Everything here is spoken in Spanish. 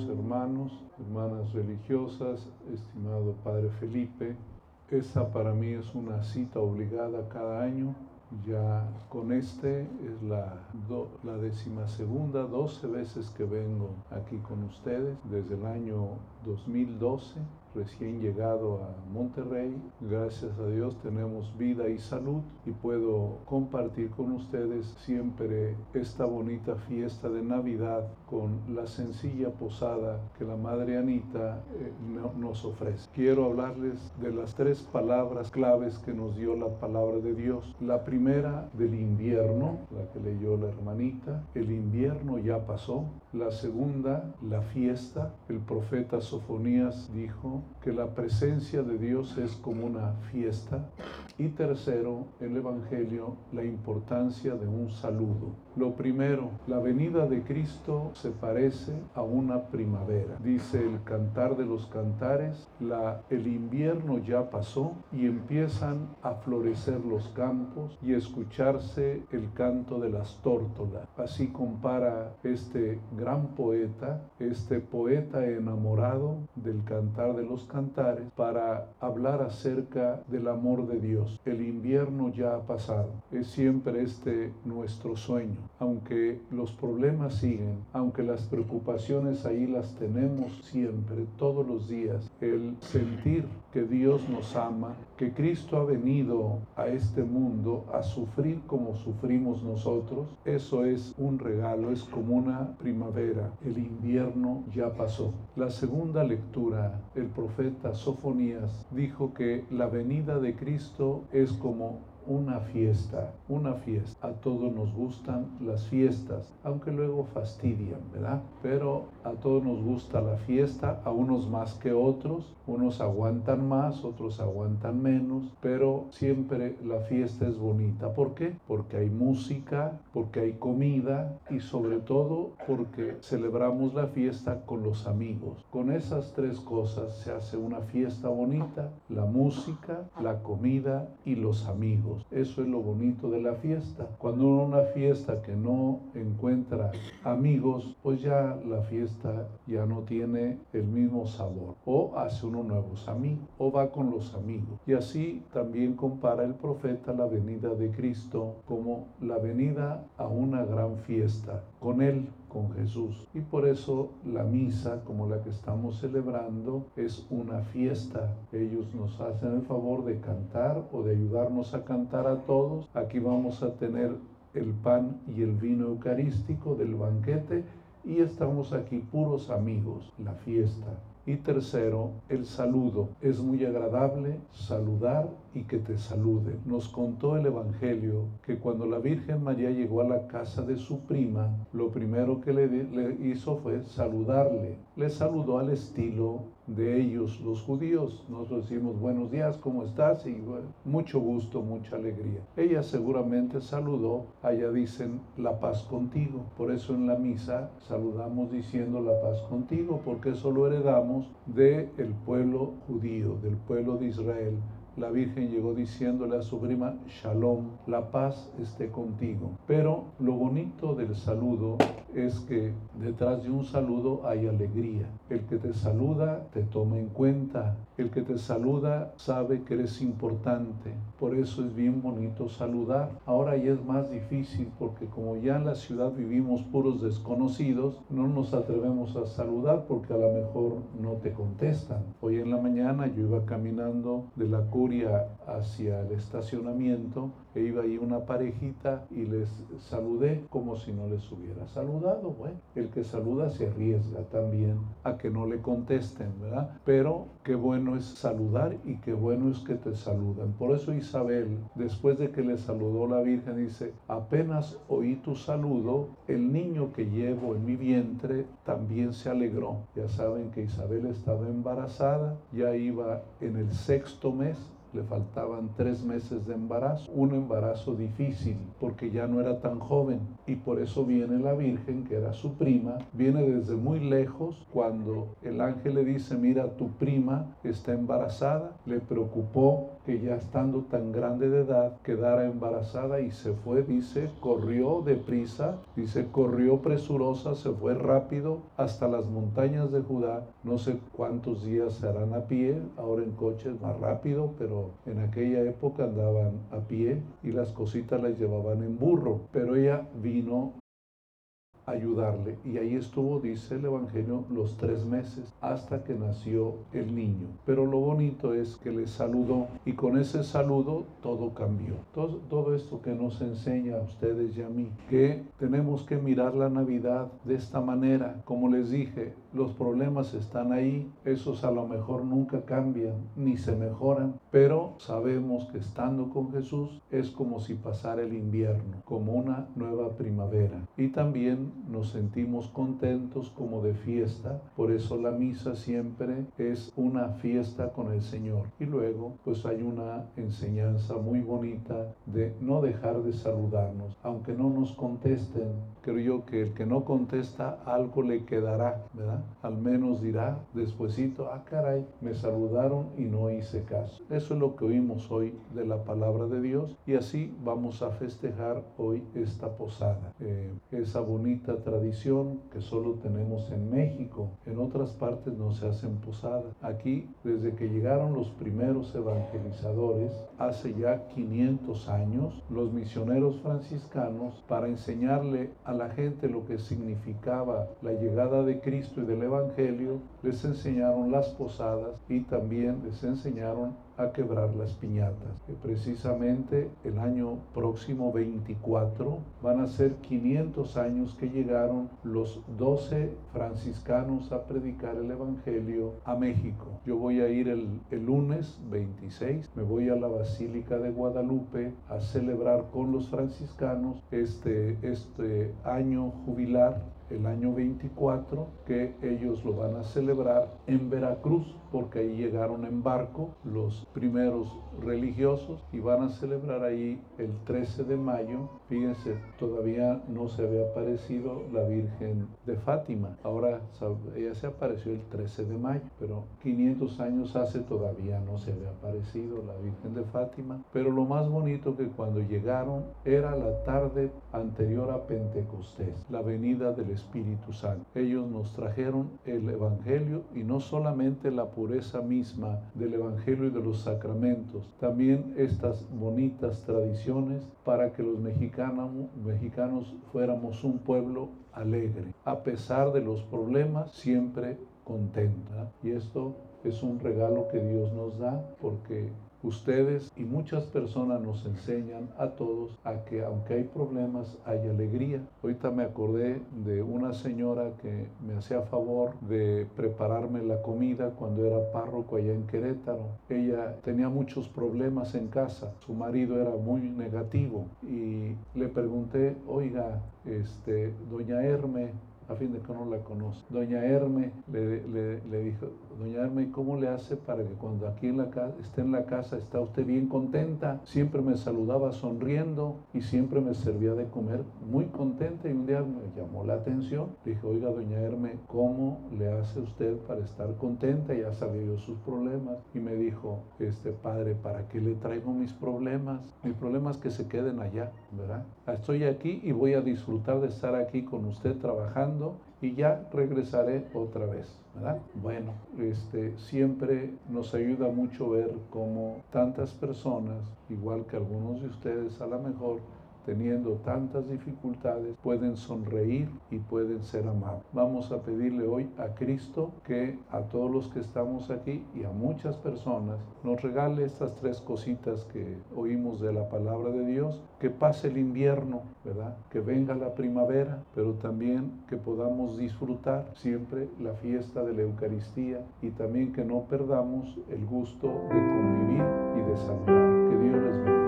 hermanos, hermanas religiosas, estimado Padre Felipe. Esta para mí es una cita obligada cada año. Ya con este es la, la décima segunda, 12 veces que vengo aquí con ustedes desde el año 2012 recién llegado a Monterrey. Gracias a Dios tenemos vida y salud y puedo compartir con ustedes siempre esta bonita fiesta de Navidad con la sencilla posada que la Madre Anita eh, nos ofrece. Quiero hablarles de las tres palabras claves que nos dio la palabra de Dios. La primera del invierno, la que leyó la hermanita. El invierno ya pasó. La segunda, la fiesta. El profeta Sofonías dijo, que la presencia de Dios es como una fiesta. Y tercero, el Evangelio, la importancia de un saludo. Lo primero, la venida de Cristo se parece a una primavera. Dice el cantar de los cantares, el invierno ya pasó y empiezan a florecer los campos y escucharse el canto de las tórtolas. Así compara este gran poeta, este poeta enamorado del cantar de los cantares para hablar acerca del amor de Dios. El invierno ya ha pasado. Es siempre este nuestro sueño. Aunque los problemas siguen, aunque las preocupaciones ahí las tenemos siempre, todos los días, el sentir que Dios nos ama, que Cristo ha venido a este mundo a sufrir como sufrimos nosotros, eso es un regalo, es como una primavera. El invierno ya pasó. La segunda lectura, el profeta Sofonías dijo que la venida de Cristo es como una fiesta, una fiesta. A todos nos gustan las fiestas, aunque luego fastidian, ¿verdad? Pero a todos nos gusta la fiesta, a unos más que otros, unos aguantan más, otros aguantan menos, pero siempre la fiesta es bonita. ¿Por qué? Porque hay música, porque hay comida y sobre todo porque celebramos la fiesta con los amigos. Con esas tres cosas se hace una fiesta bonita, la música, la comida y los amigos. Eso es lo bonito de la fiesta. Cuando uno una fiesta que no encuentra amigos, pues ya la fiesta ya no tiene el mismo sabor. O hace uno nuevos amigos, o va con los amigos. Y así también compara el profeta la venida de Cristo como la venida a una gran fiesta. Con Él con Jesús. Y por eso la misa, como la que estamos celebrando, es una fiesta. Ellos nos hacen el favor de cantar o de ayudarnos a cantar a todos. Aquí vamos a tener el pan y el vino eucarístico del banquete y estamos aquí puros amigos, la fiesta. Y tercero, el saludo. Es muy agradable saludar y que te saluden. Nos contó el Evangelio que cuando la Virgen María llegó a la casa de su prima, lo primero que le, hizo fue saludarle. Le saludó al estilo de ellos, los judíos. Nosotros decimos buenos días, ¿cómo estás? Y mucho gusto, mucha alegría. Ella seguramente saludó, allá dicen la paz contigo. Por eso en la misa saludamos diciendo la paz contigo, porque eso lo heredamos del el pueblo judío, del pueblo de Israel la Virgen llegó diciéndole a su prima, Shalom, la paz esté contigo. Pero lo bonito del saludo es que detrás de un saludo hay alegría. El que te saluda te toma en cuenta. El que te saluda sabe que eres importante. Por eso es bien bonito saludar. Ahora ya es más difícil porque como ya en la ciudad vivimos puros desconocidos, no nos atrevemos a saludar porque a lo mejor no te contestan. Hoy en la mañana yo iba caminando de la hacia el estacionamiento e iba ahí una parejita y les saludé como si no les hubiera saludado. Bueno, el que saluda se arriesga también a que no le contesten, ¿verdad? Pero qué bueno es saludar y qué bueno es que te saludan. Por eso Isabel, después de que le saludó la Virgen, dice, apenas oí tu saludo, el niño que llevo en mi vientre también se alegró. Ya saben que Isabel estaba embarazada, ya iba en el sexto mes le faltaban tres meses de embarazo, un embarazo difícil porque ya no era tan joven. Y por eso viene la Virgen, que era su prima, viene desde muy lejos cuando el ángel le dice, mira, tu prima está embarazada, le preocupó que ya estando tan grande de edad quedara embarazada y se fue, dice, corrió deprisa, dice, corrió presurosa, se fue rápido hasta las montañas de Judá, no sé cuántos días se harán a pie, ahora en coches más rápido, pero en aquella época andaban a pie y las cositas las llevaban en burro, pero ella vino ayudarle. Y ahí estuvo, dice el Evangelio, los tres meses hasta que nació el niño. Pero lo bonito es que le saludó y con ese saludo todo cambió. Todo, todo esto que nos enseña a ustedes y a mí, que tenemos que mirar la Navidad de esta manera. Como les dije, los problemas están ahí, esos a lo mejor nunca cambian ni se mejoran, pero sabemos que estando con Jesús es como si pasara el invierno, como una nueva primavera. Y también nos sentimos contentos como de fiesta, por eso la misa siempre es una fiesta con el Señor. Y luego pues hay una enseñanza muy bonita de no dejar de saludarnos, aunque no nos contesten. Creo yo que el que no contesta algo le quedará, ¿verdad? Al menos dirá despuesito, ah caray, me saludaron y no hice caso. Eso es lo que oímos hoy de la palabra de Dios y así vamos a festejar hoy esta posada. Eh, esa bonita tradición que solo tenemos en México. En otras partes no se hacen posadas. Aquí, desde que llegaron los primeros evangelizadores, hace ya 500 años, los misioneros franciscanos, para enseñarle a la gente lo que significaba la llegada de Cristo y del Evangelio, les enseñaron las posadas y también les enseñaron a quebrar las piñatas. Que precisamente el año próximo 24 van a ser 500 años que llegaron los 12 franciscanos a predicar el Evangelio a México. Yo voy a ir el, el lunes 26, me voy a la Basílica de Guadalupe a celebrar con los franciscanos este, este año jubilar el año 24, que ellos lo van a celebrar en Veracruz, porque ahí llegaron en barco los primeros religiosos y van a celebrar ahí el 13 de mayo. Fíjense, todavía no se había aparecido la Virgen de Fátima. Ahora ella se apareció el 13 de mayo, pero 500 años hace todavía no se había aparecido la Virgen de Fátima. Pero lo más bonito que cuando llegaron era la tarde anterior a Pentecostés, la venida del Espíritu Santo. Ellos nos trajeron el Evangelio y no solamente la pureza misma del Evangelio y de los sacramentos, también estas bonitas tradiciones para que los mexicanos, mexicanos fuéramos un pueblo alegre, a pesar de los problemas, siempre contenta. Y esto es un regalo que Dios nos da porque Ustedes y muchas personas nos enseñan a todos a que aunque hay problemas, hay alegría. Ahorita me acordé de una señora que me hacía favor de prepararme la comida cuando era párroco allá en Querétaro. Ella tenía muchos problemas en casa, su marido era muy negativo y le pregunté, oiga, este, doña Herme, a fin de que no la conoce. Doña Herme le, le, dijo, Doña Herme, ¿cómo le hace para que cuando aquí en la casa, esté en la casa, está usted bien contenta? Siempre me saludaba sonriendo y siempre me servía de comer muy contenta y un día me llamó la atención. Dije, oiga, Doña Herme, ¿cómo le hace usted para estar contenta? Ya sabía yo sus problemas y me dijo, este padre, ¿para qué le traigo mis problemas? Mis problemas que se queden allá, ¿verdad? Estoy aquí y voy a disfrutar de estar aquí con usted y ya regresaré otra vez. ¿verdad? Bueno, este, siempre nos ayuda mucho ver cómo tantas personas, igual que algunos de ustedes a lo mejor, teniendo tantas dificultades, pueden sonreír y pueden ser amados. Vamos a pedirle hoy a Cristo que a todos los que estamos aquí y a muchas personas nos regale estas tres cositas que oímos de la palabra de Dios, que pase el invierno, ¿verdad? Que venga la primavera, pero también que podamos disfrutar siempre la fiesta de la Eucaristía y también que no perdamos el gusto de convivir y de saludar. Que Dios les bendiga.